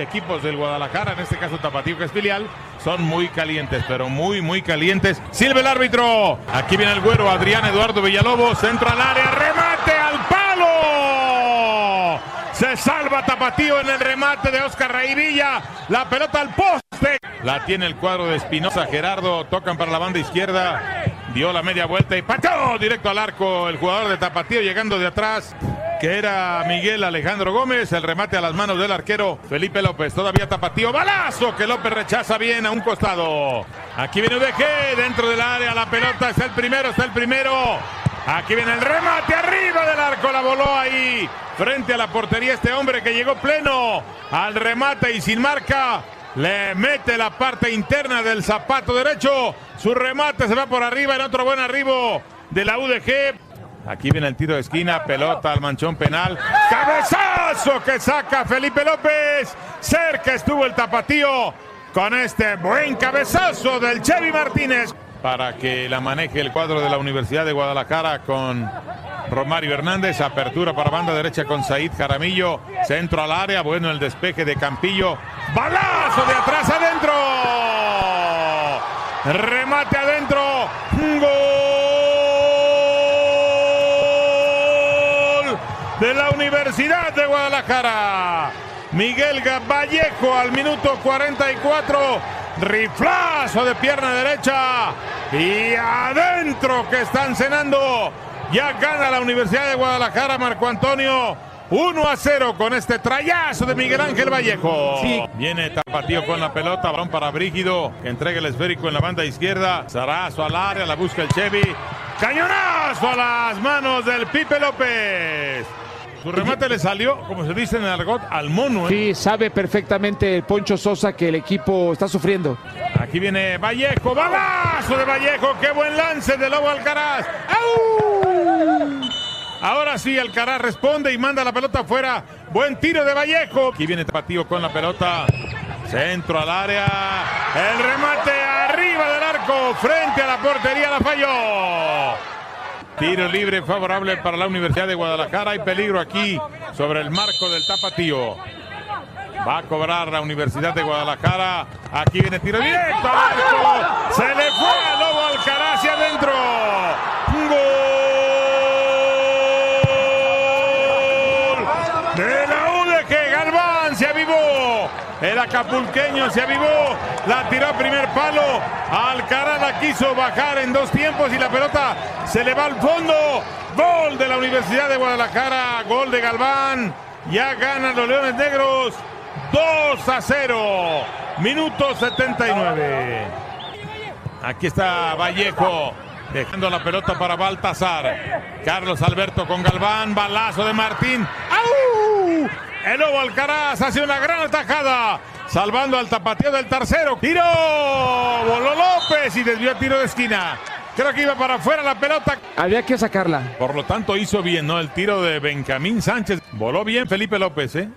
equipos del Guadalajara, en este caso Tapatío que es filial, son muy calientes, pero muy, muy calientes. Silve el árbitro. Aquí viene el güero Adrián Eduardo Villalobos, entra al área, remate al palo. Se salva Tapatío en el remate de Oscar Villa. La pelota al poste. La tiene el cuadro de Espinosa. Gerardo tocan para la banda izquierda. Dio la media vuelta y pateó directo al arco el jugador de Tapatío llegando de atrás que era Miguel Alejandro Gómez, el remate a las manos del arquero Felipe López, todavía tapatío, balazo que López rechaza bien a un costado. Aquí viene UDG dentro del área, la pelota está el primero, está el primero. Aquí viene el remate arriba del arco, la voló ahí frente a la portería este hombre que llegó pleno al remate y sin marca. Le mete la parte interna del zapato derecho. Su remate se va por arriba en otro buen arribo de la UDG. Aquí viene el tiro de esquina, pelota al manchón penal. Cabezazo que saca Felipe López. Cerca estuvo el tapatío con este buen cabezazo del Chevy Martínez. Para que la maneje el cuadro de la Universidad de Guadalajara con Romario Hernández. Apertura para banda derecha con Said Jaramillo. Centro al área. Bueno el despeje de Campillo. Balazo de atrás adentro. Remate adentro. De la Universidad de Guadalajara. Miguel Vallejo al minuto 44. Riflazo de pierna derecha. Y adentro que están cenando. Ya gana la Universidad de Guadalajara, Marco Antonio. 1 a 0 con este trayazo de Miguel Ángel Vallejo. Viene Tapatío con la pelota, balón para Brígido, que entrega el esférico en la banda izquierda. Zarazo al área, la busca el Chevy. Cañonazo a las manos del Pipe López. Su remate le salió, como se dice en el argot, al mono. ¿eh? Sí, sabe perfectamente el Poncho Sosa que el equipo está sufriendo. Aquí viene Vallejo, balazo de Vallejo, qué buen lance de Lobo Alcaraz. ¡Au! Ahora sí, Alcaraz responde y manda la pelota afuera. Buen tiro de Vallejo. Aquí viene Tapatío con la pelota. Centro al área. El remate arriba del arco. Frente a la portería la falló. Tiro libre favorable para la Universidad de Guadalajara. Hay peligro aquí sobre el marco del Tapatío. Va a cobrar la Universidad de Guadalajara. Aquí viene tiro directo al arco. Se le fue a Lobo Alcaraz hacia adentro. Gol de la UDG. Galván se avivó. El acapulqueño se avivó. La tiró a primer palo. Alcaraz la quiso bajar en dos tiempos y la pelota se le va al fondo. Gol de la Universidad de Guadalajara. Gol de Galván. Ya ganan los Leones Negros. 2 a 0. Minuto 79. Aquí está Vallejo. Dejando la pelota para Baltasar. Carlos Alberto con Galván. Balazo de Martín. El Lobo Alcaraz hace una gran atajada. Salvando al tapateo del tercero. Tiro. Voló López y desvió el tiro de esquina. Creo que iba para afuera la pelota. Había que sacarla. Por lo tanto hizo bien, ¿no? El tiro de Benjamín Sánchez. Voló bien Felipe López, ¿eh?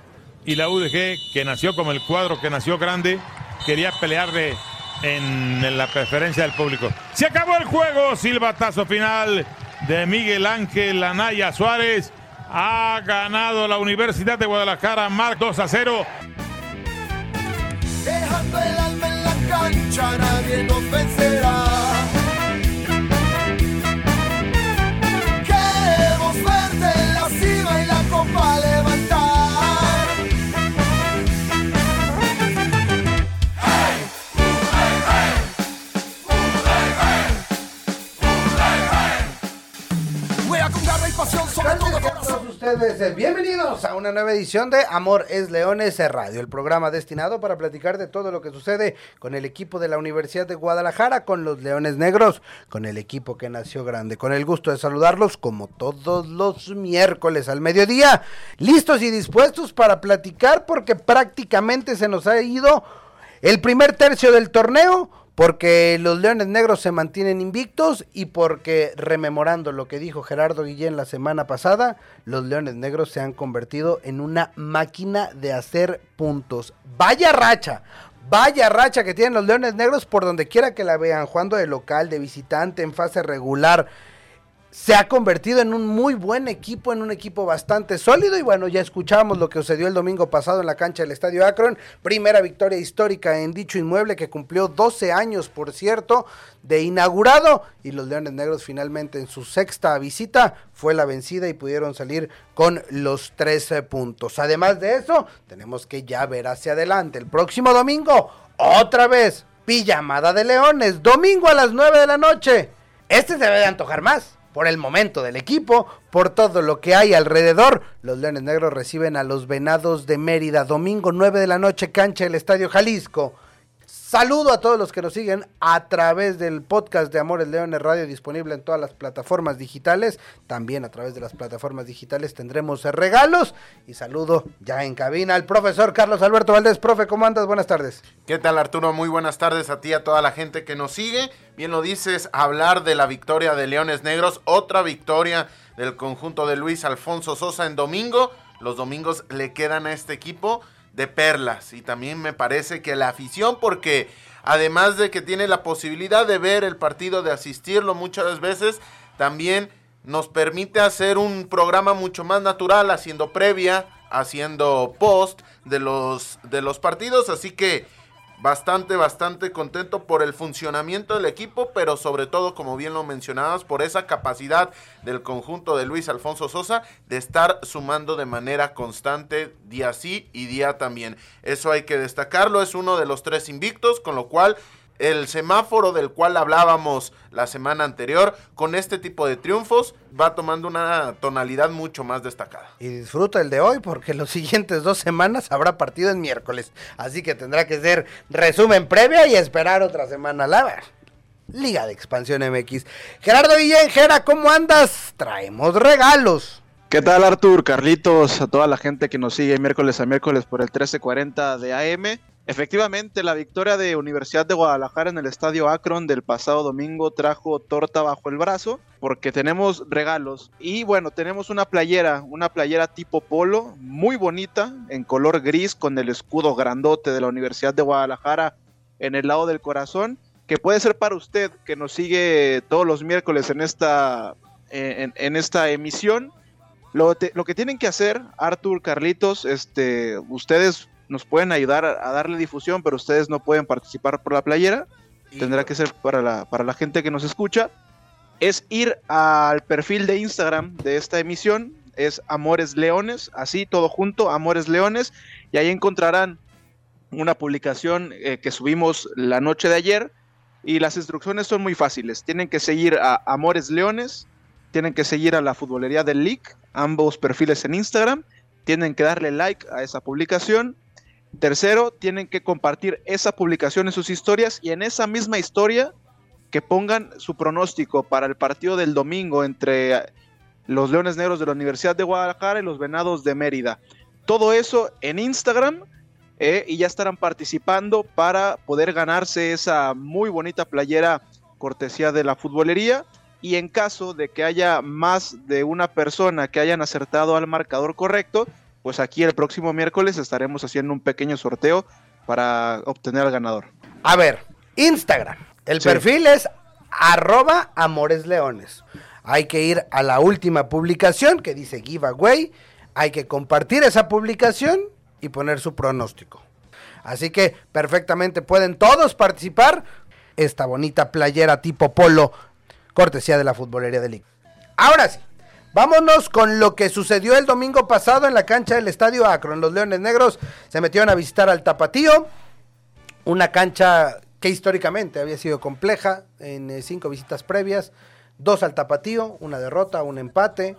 Y la UDG, que nació como el cuadro que nació grande, quería pelearle en la preferencia del público. Se acabó el juego. Silbatazo final de Miguel Ángel Anaya Suárez. Ha ganado la Universidad de Guadalajara. Marc 2 a 0. Dejando el alma en la cancha, nadie nos vencerá. Queremos verte en la cima y la copa levantar. Juega ustedes. eh, Bienvenidos a una nueva edición de Amor es Leones Radio, el programa destinado para platicar de todo lo que sucede con el equipo de la Universidad de Guadalajara, con los Leones Negros, con el equipo que nació grande. Con el gusto de saludarlos como todos los miércoles al mediodía, listos y dispuestos para platicar porque prácticamente se nos ha ido el primer tercio del torneo porque los Leones Negros se mantienen invictos y porque, rememorando lo que dijo Gerardo Guillén la semana pasada, los Leones Negros se han convertido en una máquina de hacer puntos. Vaya racha, vaya racha que tienen los Leones Negros por donde quiera que la vean, jugando de local, de visitante, en fase regular se ha convertido en un muy buen equipo, en un equipo bastante sólido. Y bueno, ya escuchamos lo que sucedió el domingo pasado en la cancha del Estadio Akron. Primera victoria histórica en dicho inmueble que cumplió 12 años, por cierto, de inaugurado. Y los Leones Negros finalmente en su sexta visita fue la vencida y pudieron salir con los 13 puntos. Además de eso, tenemos que ya ver hacia adelante. El próximo domingo, otra vez, pijamada de Leones. Domingo a las 9 de la noche. Este se debe de antojar más por el momento del equipo, por todo lo que hay alrededor. Los Leones Negros reciben a los Venados de Mérida, domingo 9 de la noche, cancha del Estadio Jalisco. Saludo a todos los que nos siguen a través del podcast de Amores Leones Radio disponible en todas las plataformas digitales. También a través de las plataformas digitales tendremos regalos. Y saludo ya en cabina al profesor Carlos Alberto Valdés. Profe, ¿cómo andas? Buenas tardes. ¿Qué tal Arturo? Muy buenas tardes a ti y a toda la gente que nos sigue. Bien lo dices, hablar de la victoria de Leones Negros. Otra victoria del conjunto de Luis Alfonso Sosa en domingo. Los domingos le quedan a este equipo de perlas. Y también me parece que la afición, porque además de que tiene la posibilidad de ver el partido, de asistirlo muchas veces, también nos permite hacer un programa mucho más natural, haciendo previa, haciendo post de los, de los partidos. Así que bastante, bastante contento por el funcionamiento del equipo, pero sobre todo, como bien lo mencionabas, por esa capacidad del conjunto de Luis Alfonso Sosa de estar sumando de manera constante día sí y día también. Eso hay que destacarlo, es uno de los tres invictos, con lo cual el semáforo del cual hablábamos la semana anterior, con este tipo de triunfos, va tomando una tonalidad mucho más destacada. Y disfruta el de hoy porque los siguientes dos semanas habrá partido en miércoles. Así que tendrá que ser resumen previa y esperar otra semana. La Liga de Expansión MX. Gerardo Guillén, Gera, ¿cómo andas? Traemos regalos. ¿Qué tal Artur, Carlitos, a toda la gente que nos sigue miércoles a miércoles por el 1340 de AM? Efectivamente, la victoria de Universidad de Guadalajara en el Estadio Akron del pasado domingo trajo torta bajo el brazo porque tenemos regalos y bueno, tenemos una playera, una playera tipo polo muy bonita en color gris con el escudo grandote de la Universidad de Guadalajara en el lado del corazón que puede ser para usted que nos sigue todos los miércoles en esta, en, esta emisión. Lo, lo, que tienen que hacer, Artur, Carlitos, este, ustedes nos pueden ayudar a, darle difusión, pero ustedes no pueden participar por la playera. Tendrá que ser para la, para la gente que nos escucha. Es ir al perfil de Instagram de esta emisión. Es Amores Leones, así todo junto, Amores Leones. Y ahí encontrarán una publicación eh, que subimos la noche de ayer. Y las instrucciones son muy fáciles. Tienen que seguir a Amores Leones, tienen que seguir a la Futbolería del League, ambos perfiles en Instagram. Tienen que darle like a esa publicación Tercero, tienen que compartir esa publicación en sus historias y en esa misma historia que pongan su pronóstico para el partido del domingo entre los Leones Negros de la Universidad de Guadalajara y los Venados de Mérida. Todo eso en Instagram eh, y ya estarán participando para poder ganarse esa muy bonita playera cortesía de la futbolería. Y en caso de que haya más de una persona que hayan acertado al marcador correcto, pues aquí el próximo miércoles estaremos haciendo un pequeño sorteo para obtener al ganador. A ver, Instagram. El perfil es arroba amoresleones. Hay que ir a la última publicación que dice giveaway. Hay que compartir esa publicación y poner su pronóstico. Así que perfectamente pueden todos participar. Esta bonita playera tipo polo, cortesía de la futbolería de Liga. Ahora sí, Vámonos con lo que sucedió el domingo pasado en la cancha del Estadio Akron. Los Leones Negros se metieron a visitar al Tapatío, una cancha que históricamente había sido compleja en eh, cinco visitas previas, dos al Tapatío, una derrota, un empate,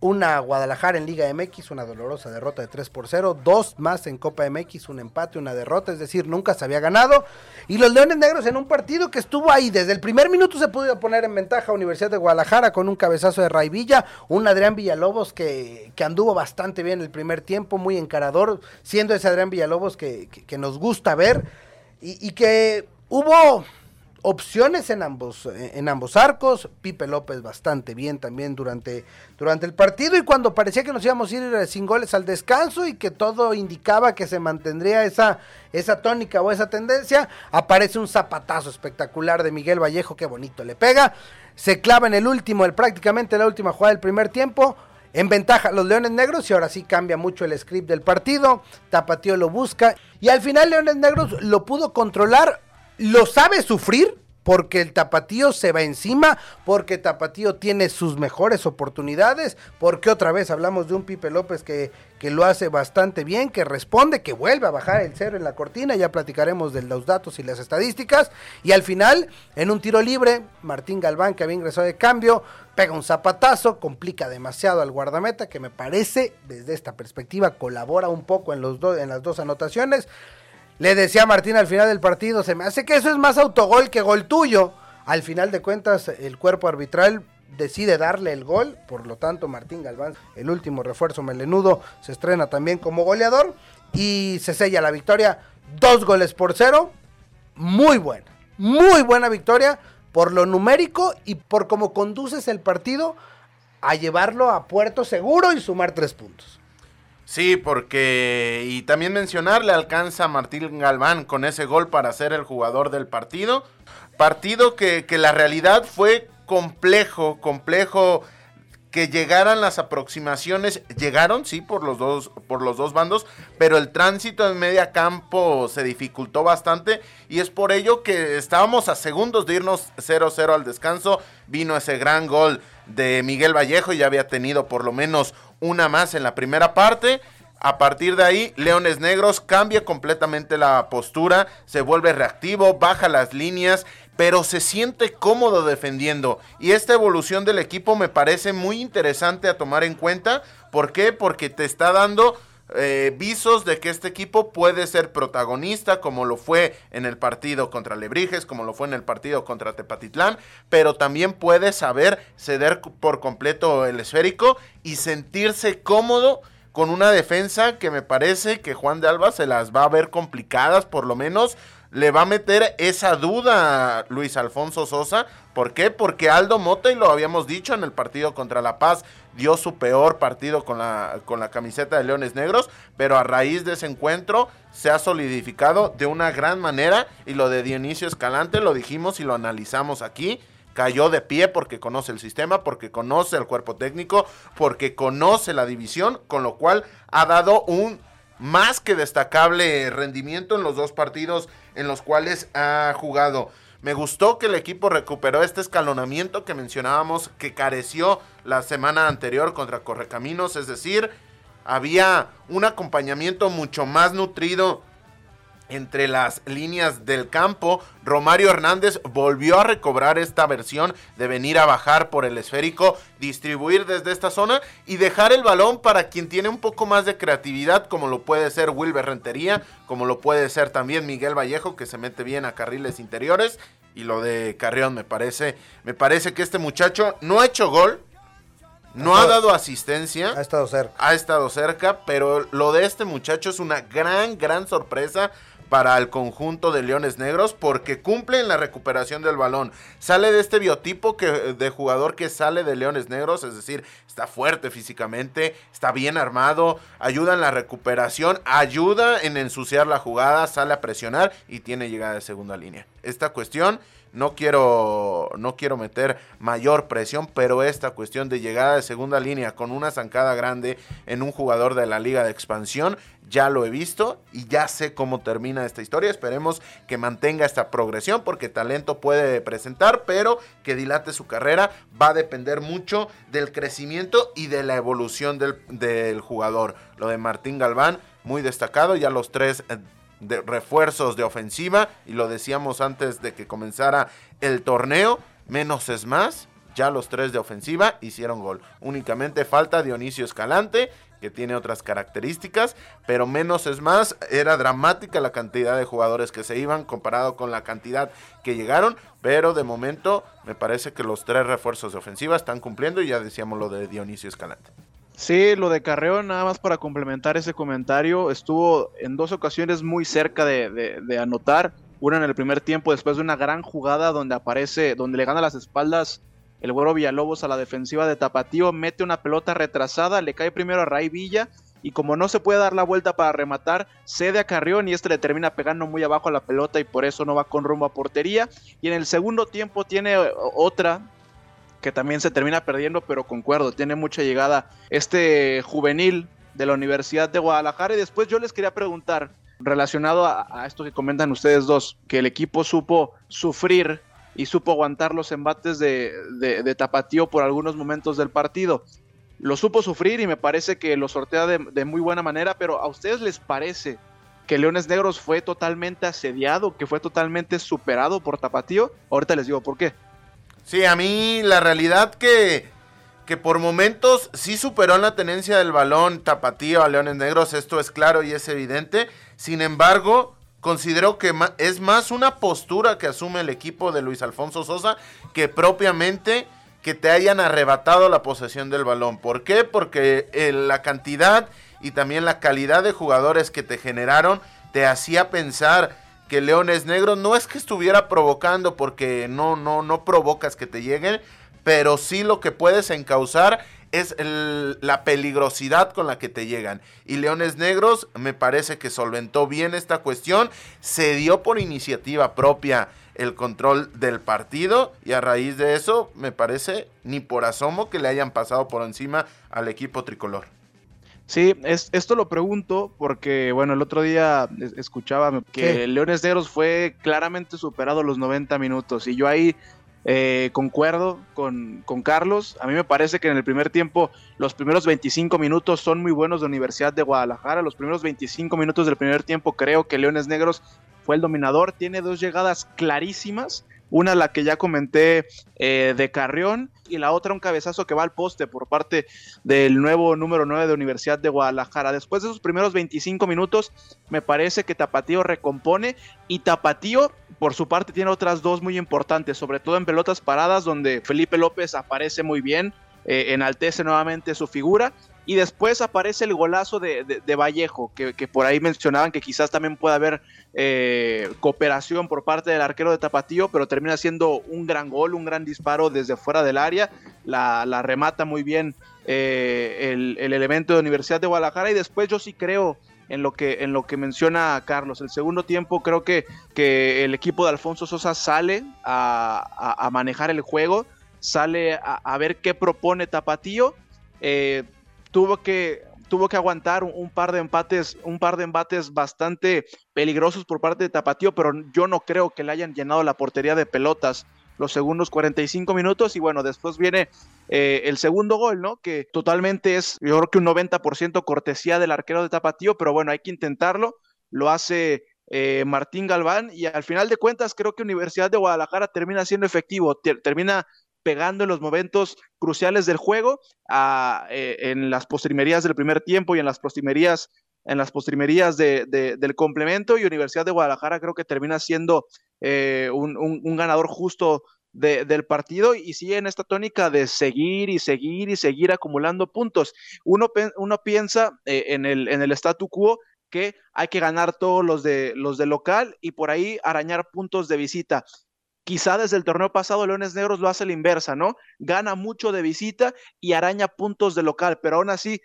una Guadalajara en Liga MX, una dolorosa derrota de 3 por 0, dos más en Copa MX, un empate, una derrota, es decir, nunca se había ganado. Y los Leones Negros en un partido que estuvo ahí, desde el primer minuto se pudo poner en ventaja a Universidad de Guadalajara con un cabezazo de Ray Villa, un Adrián Villalobos que, que anduvo bastante bien el primer tiempo, muy encarador, siendo ese Adrián Villalobos que, que, nos gusta ver y que hubo opciones en ambos, eh, en ambos arcos. Pipe López bastante bien también durante, durante el partido y cuando parecía que nos íbamos a ir eh, sin goles al descanso y que todo indicaba que se mantendría esa, esa tónica o esa tendencia, aparece un zapatazo espectacular de Miguel Vallejo, qué bonito le pega. Se clava en el último, el, prácticamente la última jugada del primer tiempo. En ventaja los Leones Negros y ahora sí cambia mucho el script del partido. Tapatío lo busca y al final Leones Negros lo pudo controlar lo sabe sufrir porque el tapatío se va encima, porque tapatío tiene sus mejores oportunidades, porque otra vez hablamos de un Pipe López que, que lo hace bastante bien, que responde, que vuelve a bajar el cero en la cortina, ya platicaremos de los datos y las estadísticas, y al final, en un tiro libre, Martín Galván, que había ingresado de cambio, pega un zapatazo, complica demasiado al guardameta, que me parece, desde esta perspectiva, colabora un poco en, los en las dos anotaciones, le decía Martín al final del partido, se me hace que eso es más autogol que gol tuyo. Al final de cuentas, el cuerpo arbitral decide darle el gol, por lo tanto Martín Galván, el último refuerzo melenudo, se estrena también como goleador y se sella la victoria, dos goles por cero, muy buena, muy buena victoria por lo numérico y por cómo conduces el partido a llevarlo a puerto seguro y sumar tres puntos. Sí, porque y también mencionar, le alcanza a Martín Galván con ese gol para ser el jugador del partido. Partido que, que la realidad fue complejo, complejo que llegaran las aproximaciones, llegaron, sí, por los dos, por los dos bandos, pero el tránsito en media campo se dificultó bastante y es por ello que estábamos a segundos de irnos 0-0 al descanso, vino ese gran gol de Miguel Vallejo, ya había tenido por lo menos una más en la primera parte. A partir de ahí, Leones Negros cambia completamente la postura, se vuelve reactivo, baja las líneas, pero se siente cómodo defendiendo. Y esta evolución del equipo me parece muy interesante a tomar en cuenta. ¿Por qué? Porque te está dando eh, visos de que este equipo puede ser protagonista, como lo fue en el partido contra Lebrijes, como lo fue en el partido contra Tepatitlán, pero también puede saber ceder por completo el esférico y sentirse cómodo con una defensa que me parece que Juan de Alba se las va a ver complicadas, por lo menos le va a meter esa duda a Luis Alfonso Sosa. ¿Por qué? Porque Aldo Mota, y lo habíamos dicho en el partido contra La Paz, dio su peor partido con la, con la camiseta de Leones Negros, pero a raíz de ese encuentro se ha solidificado de una gran manera y lo de Dionisio Escalante lo dijimos y lo analizamos aquí. Cayó de pie porque conoce el sistema, porque conoce el cuerpo técnico, porque conoce la división, con lo cual ha dado un más que destacable rendimiento en los dos partidos en los cuales ha jugado. Me gustó que el equipo recuperó este escalonamiento que mencionábamos que careció la semana anterior contra Correcaminos, es decir, había un acompañamiento mucho más nutrido entre las líneas del campo. Romario Hernández volvió a recobrar esta versión de venir a bajar por el esférico, distribuir desde esta zona y dejar el balón para quien tiene un poco más de creatividad, como lo puede ser Wilber Rentería, como lo puede ser también Miguel Vallejo, que se mete bien a carriles interiores. Y lo de Carrión me parece, me parece que este muchacho no ha hecho gol, no ha dado asistencia. Ha estado cerca. Ha estado cerca, pero lo de este muchacho es una gran, gran sorpresa para el conjunto de Leones Negros porque cumple en la recuperación del balón. Sale de este biotipo que, de jugador que sale de Leones Negros, es decir, está fuerte físicamente, está bien armado, ayuda en la recuperación, ayuda en ensuciar la jugada, sale a presionar y tiene llegada de segunda línea. Esta cuestión no quiero, no quiero meter mayor presión, pero esta cuestión de llegada de segunda línea con una zancada grande en un jugador de la liga de expansión, ya lo he visto y ya sé cómo termina esta historia. Esperemos que mantenga esta progresión porque talento puede presentar, pero que dilate su carrera va a depender mucho del crecimiento y de la evolución del, del jugador. Lo de Martín Galván, muy destacado, ya los tres eh, de refuerzos de ofensiva y lo decíamos antes de que comenzara el torneo, menos es más, ya los tres de ofensiva hicieron gol. Únicamente falta Dionisio Escalante, que tiene otras características, pero menos es más, era dramática la cantidad de jugadores que se iban comparado con la cantidad que llegaron, pero de momento me parece que los tres refuerzos de ofensiva están cumpliendo y ya decíamos lo de Dionisio Escalante. Sí, lo de Carreón, nada más para complementar ese comentario, estuvo en dos ocasiones muy cerca de, anotar. Una en el primer tiempo después de una gran jugada donde aparece, donde le gana las espaldas el güero Villalobos a la defensiva de Tapatío, mete una pelota retrasada, le cae primero a Ray Villa y como no se puede dar la vuelta para rematar, cede a Carrión y este le termina pegando muy abajo a la pelota y por eso no va con rumbo a portería. Y en el segundo tiempo tiene eh, otra que también se termina perdiendo, pero concuerdo, tiene mucha llegada este juvenil de la Universidad de Guadalajara. Y después yo les quería preguntar, relacionado a, esto que comentan ustedes dos, que el equipo supo sufrir y supo aguantar los embates de, de, Tapatío por algunos momentos del partido. Lo supo sufrir y me parece que lo sortea de, de, muy buena manera, pero ¿a ustedes les parece que Leones Negros fue totalmente asediado, que fue totalmente superado por Tapatío? Ahorita les digo por qué. Sí, a mí la realidad que, que por momentos sí superó en la tenencia del balón Tapatío a Leones Negros, esto es claro y es evidente. Sin embargo, considero que es más una postura que asume el equipo de Luis Alfonso Sosa que propiamente que te hayan arrebatado la posesión del balón. ¿Por qué? Porque eh, la cantidad y también la calidad de jugadores que te generaron te hacía pensar que Leones Negros no es que estuviera provocando porque no, no, no provocas que te lleguen, pero sí lo que puedes encauzar es la peligrosidad con la que te llegan. Y Leones Negros me parece que solventó bien esta cuestión, se dio por iniciativa propia el control del partido y a raíz de eso me parece ni por asomo que le hayan pasado por encima al equipo tricolor. Sí, es, esto lo pregunto porque, bueno, el otro día escuchaba que Leones Negros fue claramente superado los 90 minutos y yo ahí eh, concuerdo con, con, Carlos. A mí me parece que en el primer tiempo los primeros 25 minutos son muy buenos de Universidad de Guadalajara. Los primeros 25 minutos del primer tiempo creo que Leones Negros fue el dominador. Tiene dos llegadas clarísimas una la que ya comenté eh, de Carrión y la otra un cabezazo que va al poste por parte del nuevo número 9 de Universidad de Guadalajara. Después de esos primeros 25 minutos, me parece que Tapatío recompone y Tapatío por su parte tiene otras dos muy importantes, sobre todo en pelotas paradas donde Felipe López aparece muy bien, eh, enaltece nuevamente su figura y después aparece el golazo de, Vallejo, que, por ahí mencionaban que quizás también pueda haber eh, cooperación por parte del arquero de Tapatío, pero termina siendo un gran gol, un gran disparo desde fuera del área. La, remata muy bien eh, el, elemento de Universidad de Guadalajara. Y después yo sí creo en lo que, en lo que menciona Carlos. El segundo tiempo creo que, que el equipo de Alfonso Sosa sale a, manejar el juego, sale a, ver qué propone Tapatío. Eh, tuvo que tuvo que aguantar un, par de empates, un par de embates bastante peligrosos por parte de Tapatío, pero yo no creo que le hayan llenado la portería de pelotas los segundos 45 minutos. Y bueno, después viene eh, el segundo gol, ¿no? Que totalmente es, yo creo que un 90% cortesía del arquero de Tapatío, pero bueno, hay que intentarlo, lo hace eh, Martín Galván. Y al final de cuentas creo que Universidad de Guadalajara termina siendo efectivo, termina pegando en los momentos cruciales del juego, eh, en las postrimerías del primer tiempo y en las postrimerías, en las postrimerías del complemento, y Universidad de Guadalajara creo que termina siendo eh, un, ganador justo del partido y sigue en esta tónica de seguir y seguir y seguir acumulando puntos. Uno, uno piensa eh, en, el, en el statu quo que hay que ganar todos los de los de local y por ahí arañar puntos de visita. Quizá desde el torneo pasado Leones Negros lo hace la inversa, ¿no? Gana mucho de visita y araña puntos de local, pero aún así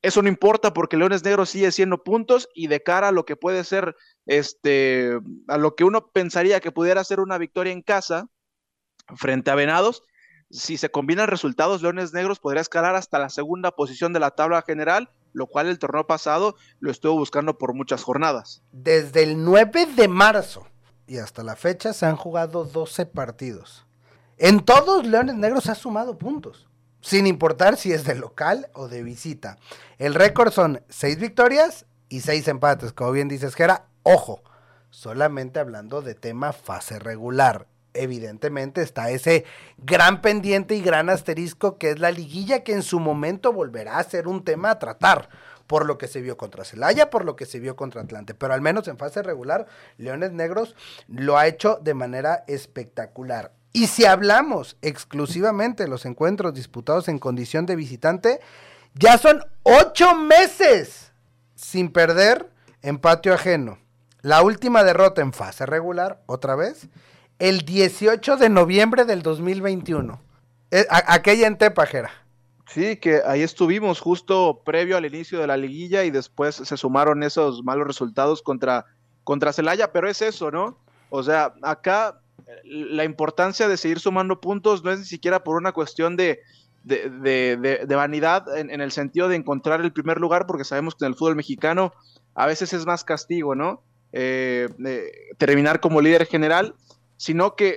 eso no importa porque Leones Negros sigue siendo puntos y de cara a lo que puede ser, este, a lo que uno pensaría que pudiera ser una victoria en casa frente a Venados, si se combinan resultados, Leones Negros podría escalar hasta la segunda posición de la tabla general, lo cual el torneo pasado lo estuvo buscando por muchas jornadas. Desde el 9 de marzo y hasta la fecha se han jugado 12 partidos. En todos Leones Negros ha sumado puntos, sin importar si es de local o de visita. El récord son 6 victorias y 6 empates, como bien dices que era, ojo, solamente hablando de tema fase regular. Evidentemente está ese gran pendiente y gran asterisco que es la liguilla que en su momento volverá a ser un tema a tratar por lo que se vio contra Celaya, por lo que se vio contra Atlante, pero al menos en fase regular, Leones Negros lo ha hecho de manera espectacular. Y si hablamos exclusivamente de los encuentros disputados en condición de visitante, ya son ocho meses sin perder en patio ajeno. La última derrota en fase regular, otra vez, el 18 de noviembre del 2021. Eh, aquella en Tepajera. Sí, que ahí estuvimos justo previo al inicio de la liguilla y después se sumaron esos malos resultados contra, contra Celaya, pero es eso, ¿no? O sea, acá eh, la importancia de seguir sumando puntos no es ni siquiera por una cuestión de, de, de- de- de vanidad en, el sentido de encontrar el primer lugar, porque sabemos que en el fútbol mexicano a veces es más castigo, ¿no? Eh, eh, terminar como líder general, sino que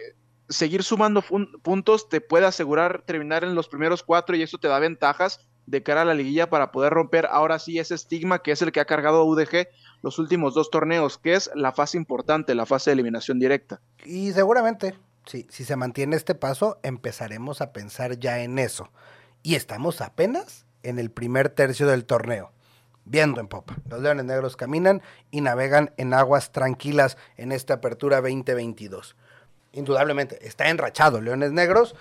seguir sumando puntos te puede asegurar terminar en los primeros cuatro y eso te da ventajas de cara a la liguilla para poder romper ahora sí ese estigma que es el que ha cargado UDG los últimos dos torneos, que es la fase importante, la fase de eliminación directa. Y seguramente, sí, si se mantiene este paso, empezaremos a pensar ya en eso. Y estamos apenas en el primer tercio del torneo. Viendo en popa. Los Leones Negros caminan y navegan en aguas tranquilas en esta apertura 2022. Indudablemente, está enrachado Leones Negros.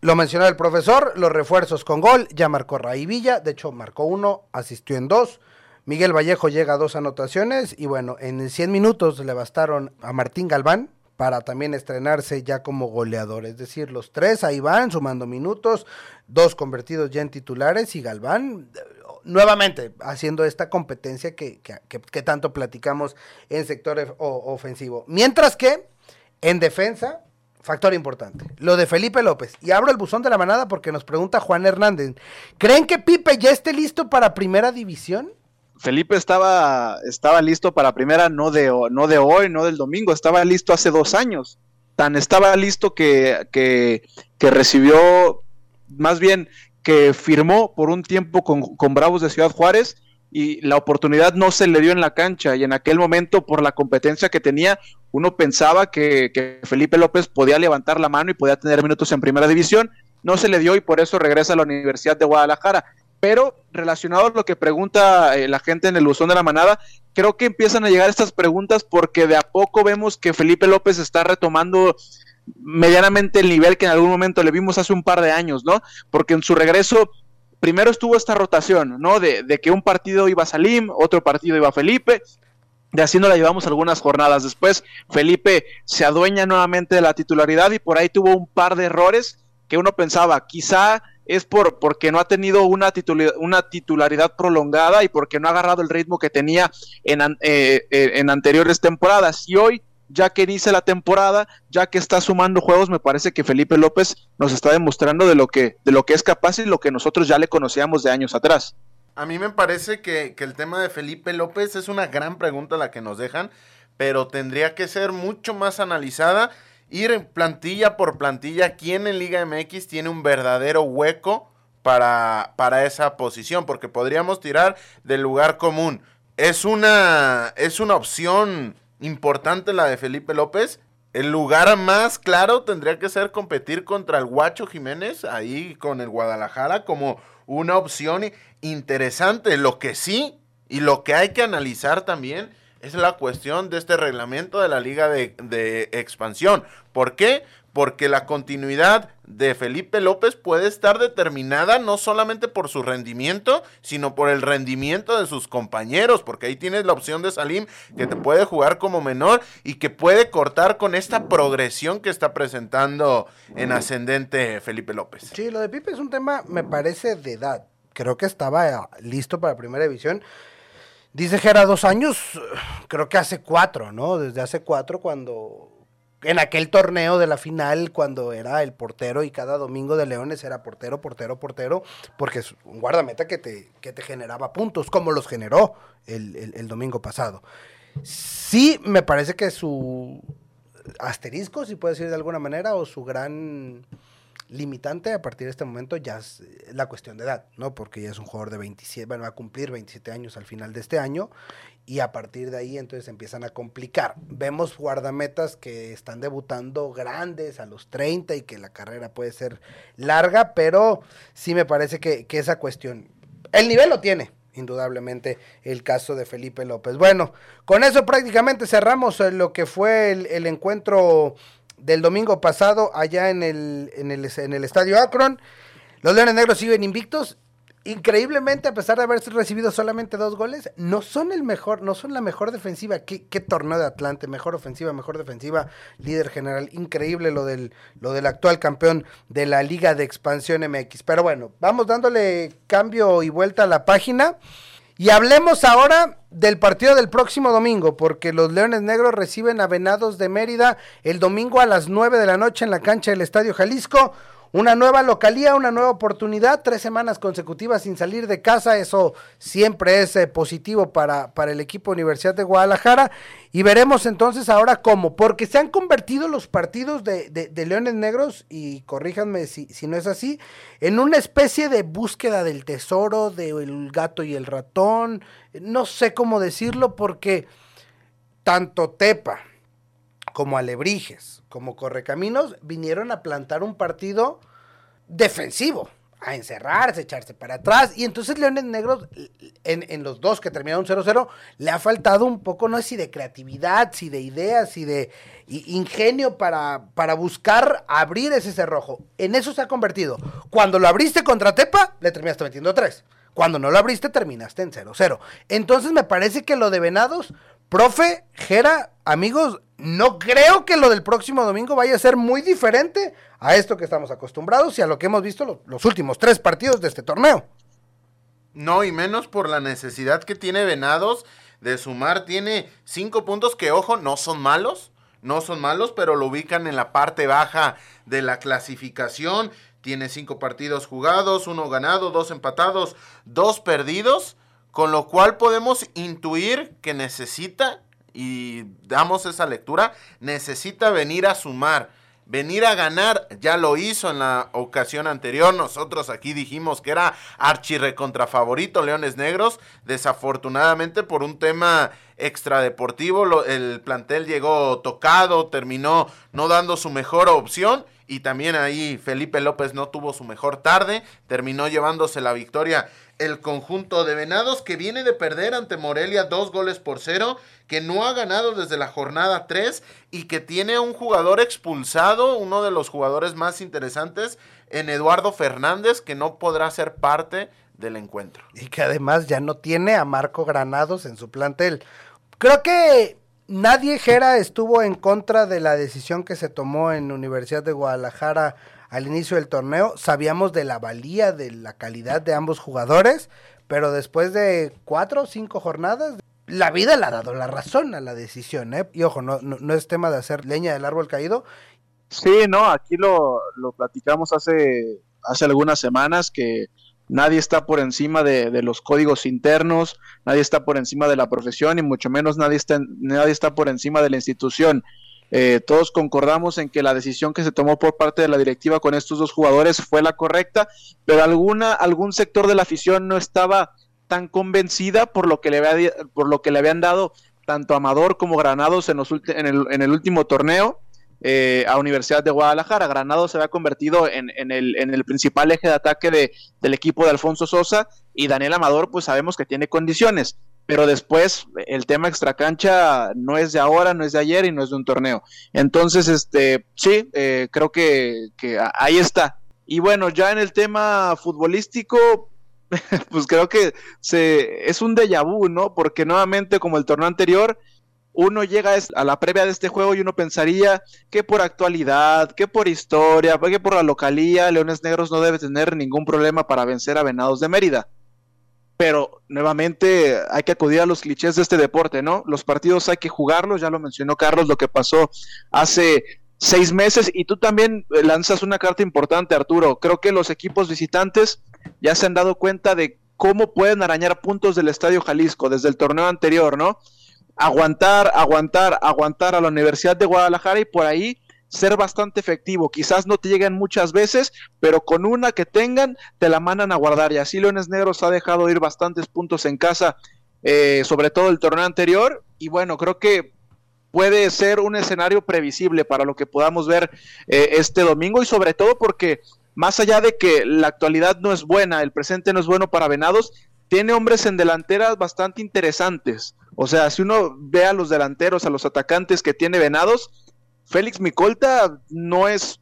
Lo mencionó el profesor, los refuerzos con gol, ya marcó Raí Villa, de hecho marcó uno, asistió en dos. Miguel Vallejo llega a dos anotaciones y bueno, en 100 minutos le bastaron a Martín Galván para también estrenarse ya como goleador. Es decir, los tres ahí van sumando minutos, dos convertidos ya en titulares y Galván eh, nuevamente haciendo esta competencia que, que- que- tanto platicamos en sector ofensivo. Mientras que en defensa, factor importante, lo de Felipe López. Y abro el buzón de la manada porque nos pregunta Juan Hernández, ¿creen que Pipe ya esté listo para primera división? Felipe estaba, estaba listo para primera, no de, no de hoy, no del domingo, estaba listo hace dos años. Tan estaba listo que, que, que recibió, más bien que firmó por un tiempo con, con Bravos de Ciudad Juárez y la oportunidad no se le dio en la cancha. Y en aquel momento por la competencia que tenía, uno pensaba que, que Felipe López podía levantar la mano y podía tener minutos en primera división, no se le dio y por eso regresa a la Universidad de Guadalajara. Pero relacionado a lo que pregunta eh, la gente en el buzón de la manada, creo que empiezan a llegar estas preguntas porque de a poco vemos que Felipe López está retomando medianamente el nivel que en algún momento le vimos hace un par de años, ¿no? Porque en su regreso primero estuvo esta rotación, ¿no? De, que un partido iba Salim, otro partido iba Felipe, de así nos la llevamos algunas jornadas. Después Felipe se adueña nuevamente de la titularidad y por ahí tuvo un par de errores que uno pensaba, quizá es por porque no ha tenido una, titula- una titularidad prolongada y porque no ha agarrado el ritmo que tenía en, eh, eh, en anteriores temporadas. Y hoy, ya que inicia la temporada, ya que está sumando juegos, me parece que Felipe López nos está demostrando de lo que, de lo que es capaz y lo que nosotros ya le conocíamos de años atrás. A mí me parece que, que el tema de Felipe López es una gran pregunta la que nos dejan, pero tendría que ser mucho más analizada. Ir plantilla por plantilla, quién en Liga MX tiene un verdadero hueco para, para esa posición, porque podríamos tirar del lugar común. Es una, es una opción importante la de Felipe López. El lugar más claro tendría que ser competir contra el Guacho Jiménez, ahí con el Guadalajara, como una opción interesante. Lo que sí, y lo que hay que analizar también, es la cuestión de este reglamento de la Liga de, de Expansión. ¿Por qué? Porque la continuidad de Felipe López puede estar determinada no solamente por su rendimiento, sino por el rendimiento de sus compañeros, porque ahí tienes la opción de Salim que te puede jugar como menor y que puede cortar con esta progresión que está presentando en ascendente Felipe López. Sí, lo de Pipe es un tema, me parece, de edad. Creo que estaba eh, listo para primera división. Dice Gera dos años, creo que hace cuatro, ¿no? Desde hace cuatro cuando, en aquel torneo de la final, cuando era el portero y cada domingo de Leones era portero, portero, portero, porque es un guardameta que te, que te generaba puntos, como los generó el, el- el domingo pasado. Sí, me parece que su asterisco, si puede decir de alguna manera, o su gran limitante a partir de este momento ya es eh, la cuestión de edad, ¿no? Porque ya es un jugador de 27, bueno, va a cumplir 27 años al final de este año y a partir de ahí entonces empiezan a complicar. Vemos guardametas que están debutando grandes a los 30 y que la carrera puede ser larga, pero sí me parece que, que esa cuestión, el nivel lo tiene, indudablemente el caso de Felipe López. Bueno, con eso prácticamente cerramos eh, lo que fue el, el encuentro del domingo pasado allá en el, en el, en el estadio Akron. Los Leones Negros siguen invictos. increíblemente, a pesar de haber recibido solamente dos goles, no son el mejor, no son la mejor defensiva. ¿Qué, qué torneo de Atlante? Mejor ofensiva, mejor defensiva, líder general. Increíble lo del, lo del actual campeón de la Liga de Expansión MX. Pero bueno, vamos dándole cambio y vuelta a la página. Y hablemos ahora del partido del próximo domingo, porque los Leones Negros reciben a Venados de Mérida el domingo a las 9 de la noche en la cancha del Estadio Jalisco. Una nueva localía, una nueva oportunidad, tres semanas consecutivas sin salir de casa, eso siempre es eh, positivo para, para el equipo Universidad de Guadalajara. Y veremos entonces ahora cómo, porque se han convertido los partidos de, de, Leones Negros, y corríjanme si, si, no es así, en una especie de búsqueda del tesoro, del gato y el ratón, no sé cómo decirlo, porque tanto Tepa como Alebrijes como Correcaminos, vinieron a plantar un partido defensivo, a encerrarse, echarse para atrás. Y entonces Leones Negros, en, los dos que terminaron 0-0, le ha faltado un poco, no sé si de creatividad, si de ideas, si de ingenio para, para buscar abrir ese cerrojo. En eso se ha convertido. Cuando lo abriste contra Tepa, le terminaste metiendo tres. Cuando no lo abriste, terminaste en 0-0. Entonces me parece que lo de Venados, profe, Jera, amigos, no creo que lo del próximo domingo vaya a ser muy diferente a esto que estamos acostumbrados y a lo que hemos visto los últimos tres partidos de este torneo. No, y menos por la necesidad que tiene Venados de sumar. Tiene cinco puntos que, ojo, no son malos. No son malos, pero lo ubican en la parte baja de la clasificación. Tiene cinco partidos jugados, uno ganado, dos empatados, dos perdidos. Con lo cual podemos intuir que necesita y damos esa lectura, necesita venir a sumar, venir a ganar. Ya lo hizo en la ocasión anterior. Nosotros aquí dijimos que era archirrecontra favorito Leones Negros. Desafortunadamente por un tema extradeportivo, el plantel llegó tocado, terminó no dando su mejor opción. Y también ahí Felipe López no tuvo su mejor tarde, terminó llevándose la victoria el conjunto de Venados que viene de perder ante Morelia dos goles por cero, que no ha ganado desde la jornada 3 y que tiene un jugador expulsado, uno de los jugadores más interesantes, en Eduardo Fernández, que no podrá ser parte del encuentro. Y que además ya no tiene a Marco Granados en su plantel. Creo que nadie, Jera, estuvo en contra de la decisión que se tomó en Universidad de Guadalajara al inicio del torneo. Sabíamos de la valía, de la calidad de ambos jugadores, pero después de cuatro o cinco jornadas, la vida le ha dado la razón a la decisión. ¿eh? Y ojo, no, no, es tema de hacer leña del árbol caído. Sí, no, aquí lo, lo platicamos hace, hace algunas semanas que nadie está por encima de, de, los códigos internos, nadie está por encima de la profesión y mucho menos nadie está, nadie está por encima de la institución. Eh, todos concordamos en que la decisión que se tomó por parte de la directiva con estos dos jugadores fue la correcta, pero alguna, algún sector de la afición no estaba tan convencida por lo que le, había, por lo que le habían dado tanto Amador como Granados en, los, en, el, en el último torneo. Eh, a Universidad de Guadalajara. Granados se había convertido en, en, el, en, el, principal eje de ataque de, del equipo de Alfonso Sosa y Daniel Amador, pues sabemos que tiene condiciones pero después el tema extracancha no es de ahora, no es de ayer y no es de un torneo. Entonces, este, sí, eh, creo que, que, ahí está. Y bueno, ya en el tema futbolístico, pues creo que se, es un déjà vu, ¿no? Porque nuevamente, como el torneo anterior, uno llega a la previa de este juego y uno pensaría que por actualidad, que por historia, que por la localía, Leones Negros no debe tener ningún problema para vencer a Venados de Mérida pero nuevamente hay que acudir a los clichés de este deporte, ¿no? Los partidos hay que jugarlos, ya lo mencionó Carlos, lo que pasó hace seis meses y tú también lanzas una carta importante, Arturo. Creo que los equipos visitantes ya se han dado cuenta de cómo pueden arañar puntos del Estadio Jalisco desde el torneo anterior, ¿no? Aguantar, aguantar, aguantar a la Universidad de Guadalajara y por ahí ser bastante efectivo. Quizás no te lleguen muchas veces, pero con una que tengan, te la mandan a guardar. Y así Leones Negros ha dejado ir bastantes puntos en casa, eh, sobre todo el torneo anterior. Y bueno, creo que puede ser un escenario previsible para lo que podamos ver eh, este domingo y sobre todo porque más allá de que la actualidad no es buena, el presente no es bueno para Venados, tiene hombres en delanteras bastante interesantes. O sea, si uno ve a los delanteros, a los atacantes que tiene Venados, Félix Micolta no es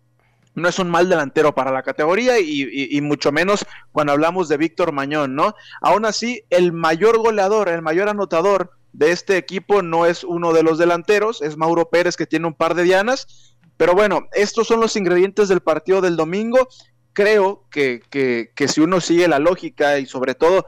no es un mal delantero para la categoría y, mucho menos cuando hablamos de Víctor Mañón, ¿no? Aún así, el mayor goleador, el mayor anotador de este equipo no es uno de los delanteros, es Mauro Pérez que tiene un par de dianas. Pero bueno, estos son los ingredientes del partido del domingo. Creo que, que, si uno sigue la lógica y sobre todo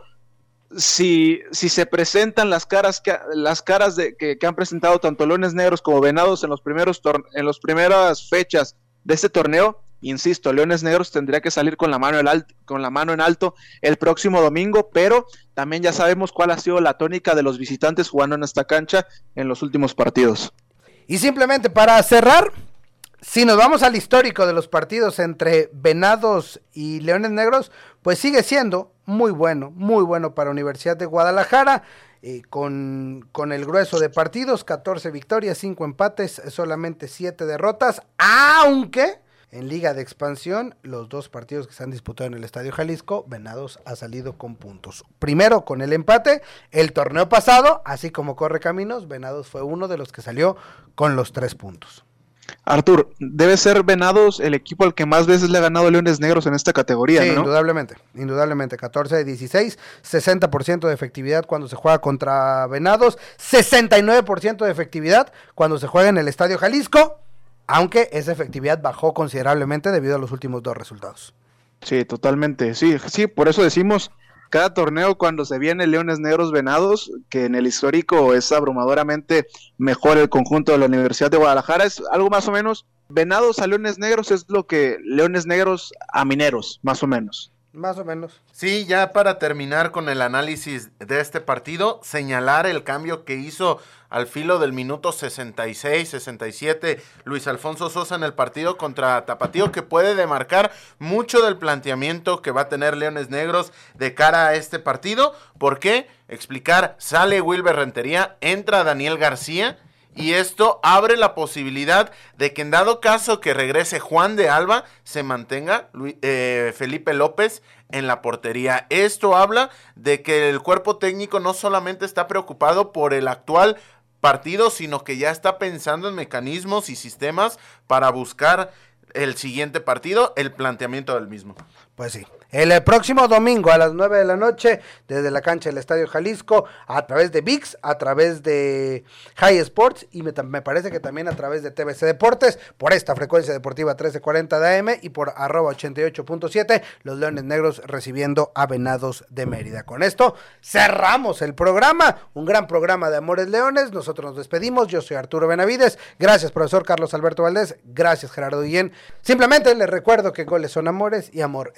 si, si se presentan las caras que las caras de, que, han presentado tanto Leones Negros como Venados en los primeros en las primeras fechas de este torneo, insisto, Leones Negros tendría que salir con la mano con la mano en alto el próximo domingo, pero también ya sabemos cuál ha sido la tónica de los visitantes jugando en esta cancha en los últimos partidos. Y simplemente para cerrar, si nos vamos al histórico de los partidos entre Venados y Leones Negros, pues sigue siendo muy bueno, muy bueno para Universidad de Guadalajara. Eh, con, con, el grueso de partidos, 14 victorias, 5 empates, solamente 7 derrotas, aunque en Liga de Expansión, los dos partidos que se han disputado en el Estadio Jalisco, Venados ha salido con puntos. Primero con el empate, el torneo pasado, así como corre caminos, Venados fue uno de los que salió con los tres puntos. Artur, debe ser Venados el equipo al que más veces le ha ganado Leones Negros en esta categoría, sí, indudablemente, indudablemente, 14 de 16, 60% de efectividad cuando se juega contra Venados, 69% de efectividad cuando se juega en el Estadio Jalisco, aunque esa efectividad bajó considerablemente debido a los últimos dos resultados. Sí, totalmente, sí, sí, por eso decimos cada torneo cuando se viene Leones Negros Venados, que en el histórico es abrumadoramente mejor el conjunto de la Universidad de Guadalajara, es algo más o menos, Venados a Leones Negros es lo que Leones Negros a Mineros, más o menos. Más o menos. Sí, ya para terminar con el análisis de este partido, señalar el cambio que hizo al filo del minuto 66, 67 Luis Alfonso Sosa en el partido contra Tapatío, que puede demarcar mucho del planteamiento que va a tener Leones Negros de cara a este partido. ¿Por qué? Explicar, sale Wilber Rentería, entra Daniel García. Y esto abre la posibilidad de que en dado caso que regrese Juan de Alba, se mantenga eh, Felipe López en la portería. Esto habla de que el cuerpo técnico no solamente está preocupado por el actual partido, sino que ya está pensando en mecanismos y sistemas para buscar el siguiente partido, el planteamiento del mismo. Pues sí. El eh, próximo domingo a las 9 de la noche, desde la cancha del Estadio Jalisco, a través de VIX, a través de High Sports y me, parece que también a través de TVC Deportes, por esta frecuencia deportiva 1340 de AM y por arroba 88.7, los Leones Negros recibiendo a Venados de Mérida. Con esto cerramos el programa, un gran programa de Amores Leones. Nosotros nos despedimos. Yo soy Arturo Benavides. Gracias, profesor Carlos Alberto Valdés. Gracias, Gerardo Guillén. Simplemente les recuerdo que goles son amores y amor